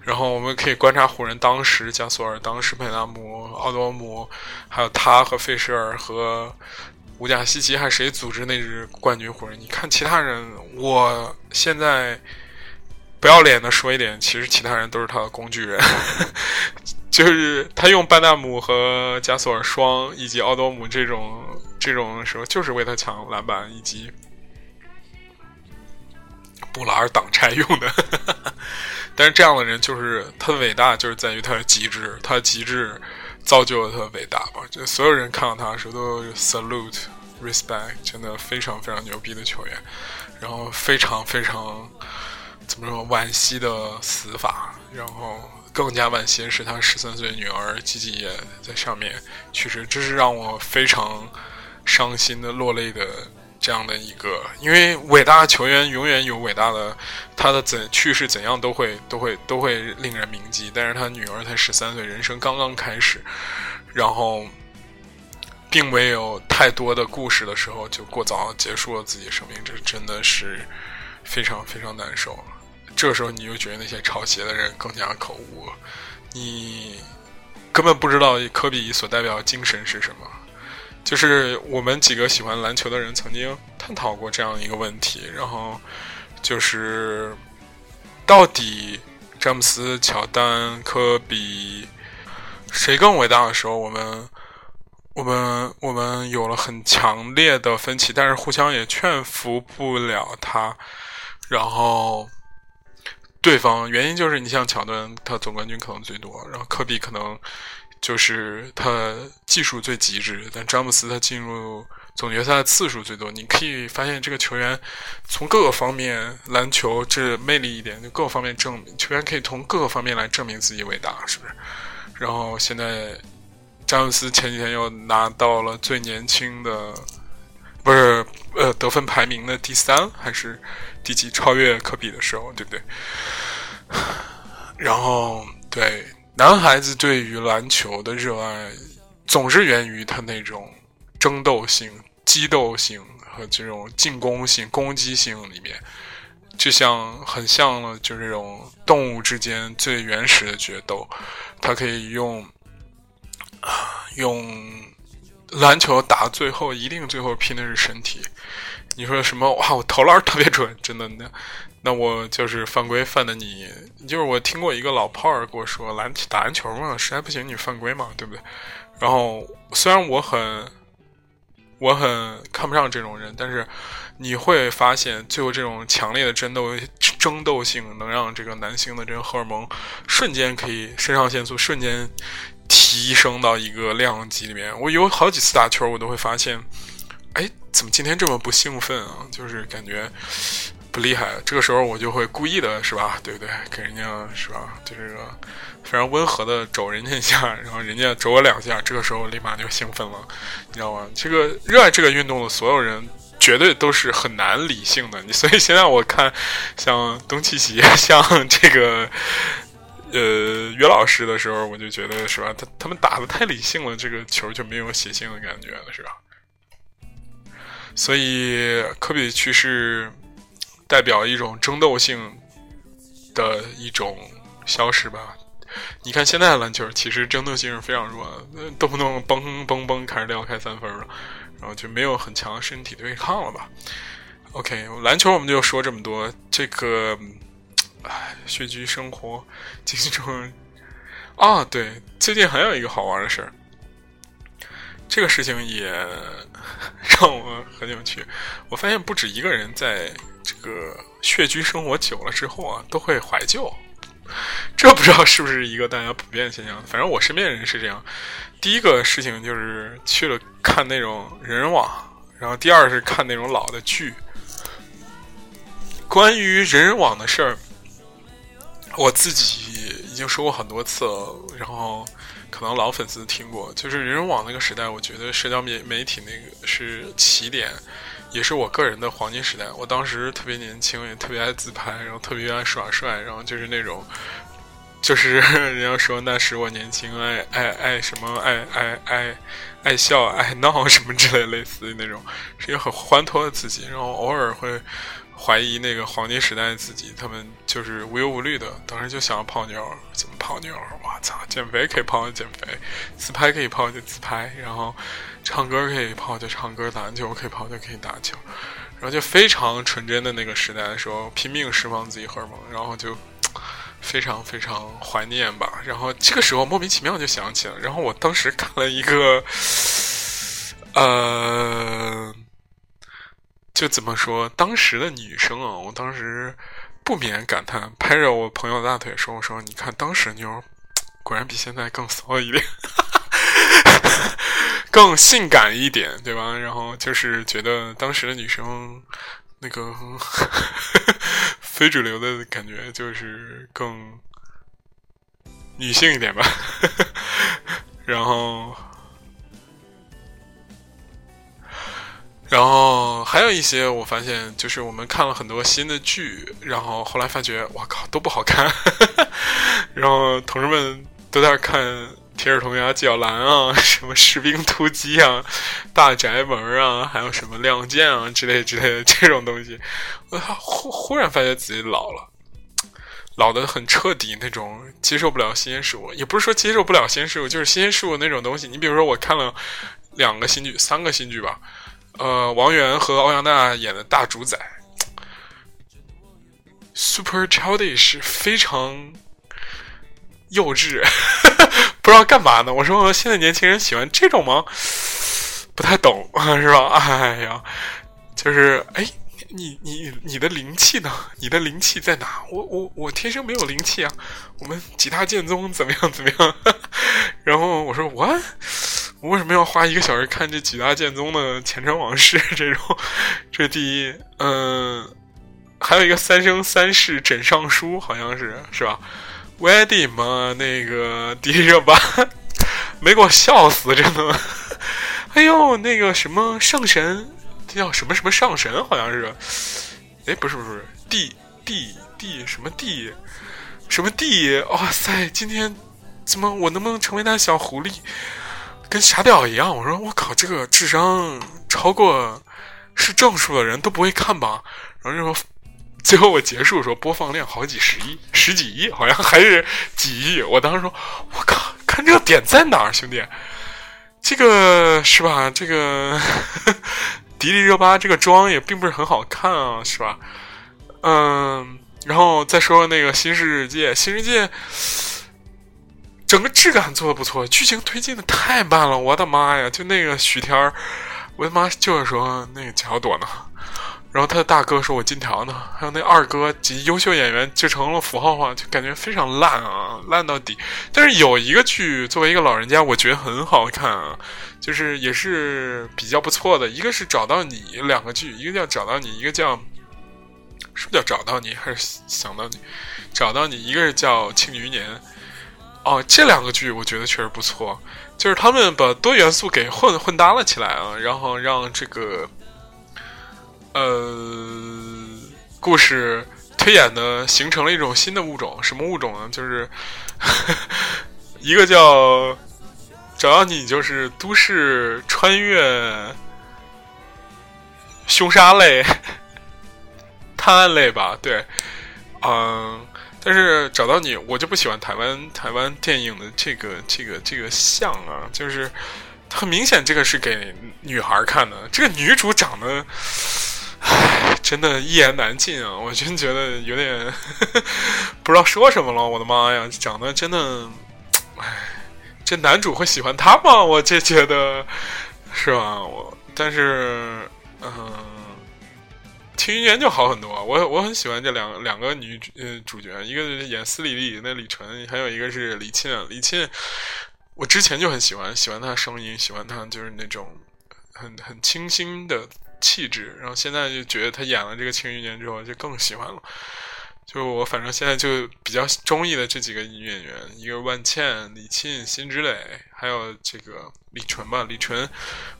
然后我们可以观察湖人当时加索尔、当时佩纳姆、奥多姆，还有他和费舍尔和。乌贾西奇还谁组织那支冠军湖人？你看其他人，我现在不要脸的说一点，其实其他人都是他的工具人，就是他用班纳姆和加索尔双以及奥多姆这种这种时候，就是为他抢篮板以及布拉尔挡拆用的。但是这样的人就是他的伟大，就是在于他的极致，他的极致。造就了他的伟大吧，就所有人看到他的时候都 salute respect，真的非常非常牛逼的球员，然后非常非常怎么说惋惜的死法，然后更加惋惜是他十三岁女儿吉吉也在上面去世，这是让我非常伤心的落泪的。这样的一个，因为伟大的球员永远有伟大的，他的怎去世怎样都会都会都会令人铭记。但是他女儿才十三岁，人生刚刚开始，然后并没有太多的故事的时候，就过早结束了自己生命，这真的是非常非常难受。这时候，你就觉得那些抄袭的人更加可恶，你根本不知道科比所代表的精神是什么。就是我们几个喜欢篮球的人曾经探讨过这样一个问题，然后就是到底詹姆斯、乔丹、科比谁更伟大的时候，我们我们我们有了很强烈的分歧，但是互相也劝服不了他。然后对方原因就是你像乔丹，他总冠军可能最多，然后科比可能就是他技术最极致，但詹姆斯他进入总决赛的次数最多。你可以发现这个球员从各个方面，篮球这魅力一点，就各个方面证明球员可以从各个方面来证明自己伟大，是不是？然后现在。詹姆斯前几天又拿到了最年轻的，不是呃得分排名的第三还是第几？超越科比的时候，对不对？然后对男孩子对于篮球的热爱，总是源于他那种争斗性、激斗性和这种进攻性、攻击性里面，就像很像了，就这种动物之间最原始的决斗，他可以用。用篮球打最后，一定最后拼的是身体。你说什么？哇，我投篮特别准，真的那那我就是犯规犯的你。就是我听过一个老炮儿跟我说，篮打篮球嘛，实在不行你犯规嘛，对不对？然后虽然我很我很看不上这种人，但是你会发现，最后这种强烈的争斗争斗性，能让这个男性的这个荷尔蒙瞬间可以肾上腺素瞬间。提升到一个量级里面，我有好几次打球，我都会发现，哎，怎么今天这么不兴奋啊？就是感觉不厉害。这个时候我就会故意的，是吧？对不对？给人家是吧？就这个非常温和的肘人家一下，然后人家肘我两下，这个时候立马就兴奋了，你知道吗？这个热爱这个运动的所有人，绝对都是很难理性的。你 所以现在我看，像东契奇，像这个。呃，约老师的时候，我就觉得是吧？他他们打的太理性了，这个球就没有血性的感觉了，是吧？所以科比去世代表一种争斗性的一种消失吧。你看现在的篮球，其实争斗性是非常弱的，动不动嘣嘣嘣开始撂开三分了，然后就没有很强的身体对抗了吧？OK，篮球我们就说这么多，这个。唉，血居生活，经中啊，对，最近还有一个好玩的事儿，这个事情也 让我很有趣。我发现不止一个人在这个血居生活久了之后啊，都会怀旧。这不知道是不是一个大家普遍现象？反正我身边人是这样。第一个事情就是去了看那种人人网，然后第二是看那种老的剧。关于人人网的事儿。我自己已经说过很多次了，然后可能老粉丝听过，就是人人网那个时代，我觉得社交媒媒体那个是起点，也是我个人的黄金时代。我当时特别年轻，也特别爱自拍，然后特别爱耍帅，然后就是那种，就是 人家说那时我年轻，爱爱爱什么，爱爱爱爱笑爱闹什么之类类似的那种，是一个很欢脱的自己，然后偶尔会。怀疑那个黄金时代的自己，他们就是无忧无虑的，当时就想要泡妞，怎么泡妞？我操，减肥可以泡就减肥，自拍可以泡就自拍，然后唱歌可以泡就唱歌，打篮球可以泡就可以打球，然后就非常纯真的那个时代的时候，拼命释放自己荷尔蒙，然后就非常非常怀念吧。然后这个时候莫名其妙就想起了，然后我当时看了一个，呃。就怎么说，当时的女生啊，我当时不免感叹，拍着我朋友的大腿说：“我说，你看当时妞，果然比现在更骚一点，更性感一点，对吧？然后就是觉得当时的女生那个 非主流的感觉，就是更女性一点吧。然后。”然后还有一些，我发现就是我们看了很多新的剧，然后后来发觉，我靠，都不好看。然后同事们都在看《铁齿铜牙纪晓岚》啊，什么《士兵突击》啊，《大宅门》啊，还有什么《亮剑》啊之类之类的这种东西，我忽忽然发觉自己老了，老的很彻底，那种接受不了新鲜事物，也不是说接受不了新鲜事物，就是新鲜事物那种东西。你比如说，我看了两个新剧，三个新剧吧。呃，王源和欧阳娜演的大主宰，super childish，非常幼稚，不知道干嘛呢。我说，现在年轻人喜欢这种吗？不太懂，是吧？哎呀，就是哎。你你你的灵气呢？你的灵气在哪？我我我天生没有灵气啊！我们吉他剑宗怎么样怎么样？然后我说我我为什么要花一个小时看这几大剑宗的前尘往事？这种这第一，嗯，还有一个三生三世枕上书，好像是是吧？Wedding 嘛，那个迪丽热巴没给我笑死，真的！哎呦，那个什么圣神。这叫什么什么上神，好像是，哎，不是不是，地地地什么地，什么地？哇塞，今天怎么我能不能成为那小狐狸，跟傻屌一样？我说我靠，这个智商超过是正数的人都不会看吧？然后就说，最后我结束说播放量好几十亿，十几亿，好像还是几亿。我当时说，我靠，看这个点在哪儿，兄弟？这个是吧？这个。迪丽热巴这个妆也并不是很好看啊，是吧？嗯，然后再说那个《新世界》，《新世界》整个质感做的不错，剧情推进的太慢了，我的妈呀！就那个许天儿，我的妈就是说那个乔朵呢。然后他的大哥说：“我金条呢？”还有那二哥及优秀演员就成了符号化，就感觉非常烂啊，烂到底。但是有一个剧，作为一个老人家，我觉得很好看啊，就是也是比较不错的。一个是找到你，两个剧，一个叫找到你，一个叫是不是叫找到你，还是想到你？找到你，一个是叫庆余年。哦，这两个剧我觉得确实不错，就是他们把多元素给混混搭了起来啊，然后让这个。呃，故事推演的形成了一种新的物种，什么物种呢？就是 一个叫找到你，就是都市穿越凶杀类、探案类吧？对，嗯，但是找到你，我就不喜欢台湾台湾电影的这个这个这个像啊，就是很明显，这个是给女孩看的，这个女主长得。唉，真的，一言难尽啊！我真觉得有点 不知道说什么了。我的妈呀，长得真的，唉，这男主会喜欢她吗？我这觉得是吧？我但是，嗯，《庆余年》就好很多。我我很喜欢这两两个女呃主角，一个是演司礼丽那李纯，还有一个是李沁。李沁，我之前就很喜欢，喜欢她声音，喜欢她就是那种很很清新的。气质，然后现在就觉得她演了这个《庆余年》之后，就更喜欢了。就我反正现在就比较中意的这几个女演员，一个万茜、李沁、辛芷蕾，还有这个李纯吧。李纯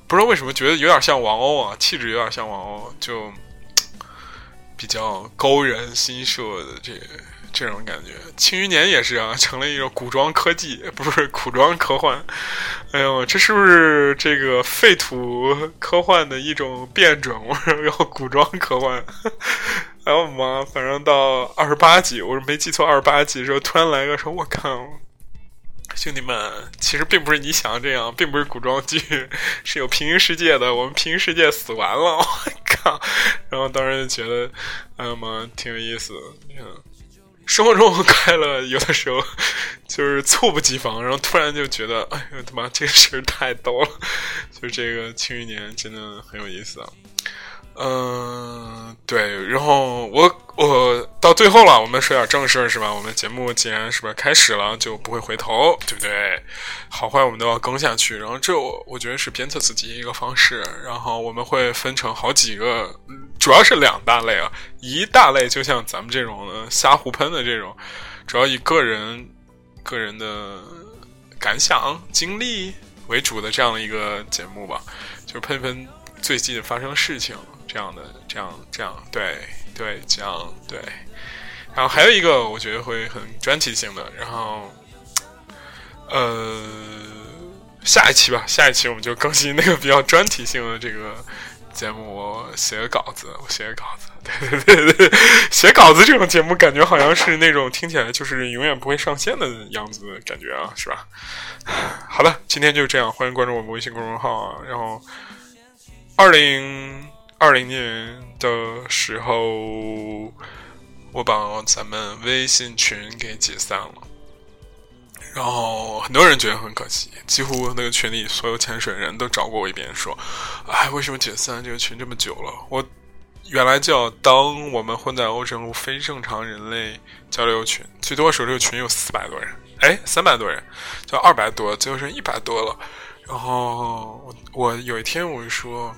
不知道为什么觉得有点像王鸥啊，气质有点像王鸥，就比较高人心设的这。这种感觉，《庆余年》也是啊，成了一种古装科技，不是古装科幻。哎呦，这是不是这个废土科幻的一种变种？我说要古装科幻。哎我妈，反正到二十八集，我说没记错，二十八集的时候突然来个说，我靠，兄弟们，其实并不是你想的这样，并不是古装剧，是有平行世界的。我们平行世界死完了，我靠！然后当时就觉得，哎呀妈，挺有意思。你看。生活中快乐有的时候就是猝不及防，然后突然就觉得，哎呦他妈，这个事儿太逗了！就这个《庆余年》真的很有意思啊。嗯，对，然后我我到最后了，我们说点正事是吧？我们节目既然是不是开始了，就不会回头，对不对？好坏我们都要更下去。然后这我我觉得是鞭策自己一个方式。然后我们会分成好几个，主要是两大类啊。一大类就像咱们这种瞎胡喷的这种，主要以个人个人的感想经历为主的这样的一个节目吧，就喷喷最近发生的事情。这样的，这样，这样，对，对，这样，对。然后还有一个，我觉得会很专题性的。然后，呃，下一期吧，下一期我们就更新那个比较专题性的这个节目。我写个稿子，我写个稿子。对对对对，写稿子这种节目，感觉好像是那种听起来就是永远不会上线的样子，感觉啊，是吧？好的，今天就这样，欢迎关注我们微信公众号啊。然后，二零。二零年的时候，我把咱们微信群给解散了，然后很多人觉得很可惜，几乎那个群里所有潜水人都找过我一遍，说：“哎，为什么解散这个群这么久了？”我原来叫“当我们混在欧正路非正常人类交流群”，最多时候这个群有四百多人，哎，三百多人，就二百多，最后剩一百多了。然后我我有一天我就说。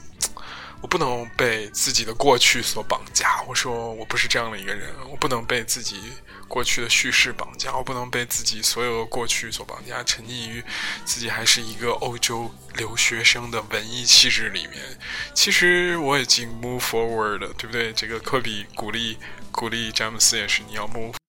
我不能被自己的过去所绑架。我说我不是这样的一个人，我不能被自己过去的叙事绑架，我不能被自己所有的过去所绑架，沉溺于自己还是一个欧洲留学生的文艺气质里面。其实我已经 move forward 了，对不对？这个科比鼓励鼓励詹姆斯也是，你要 move。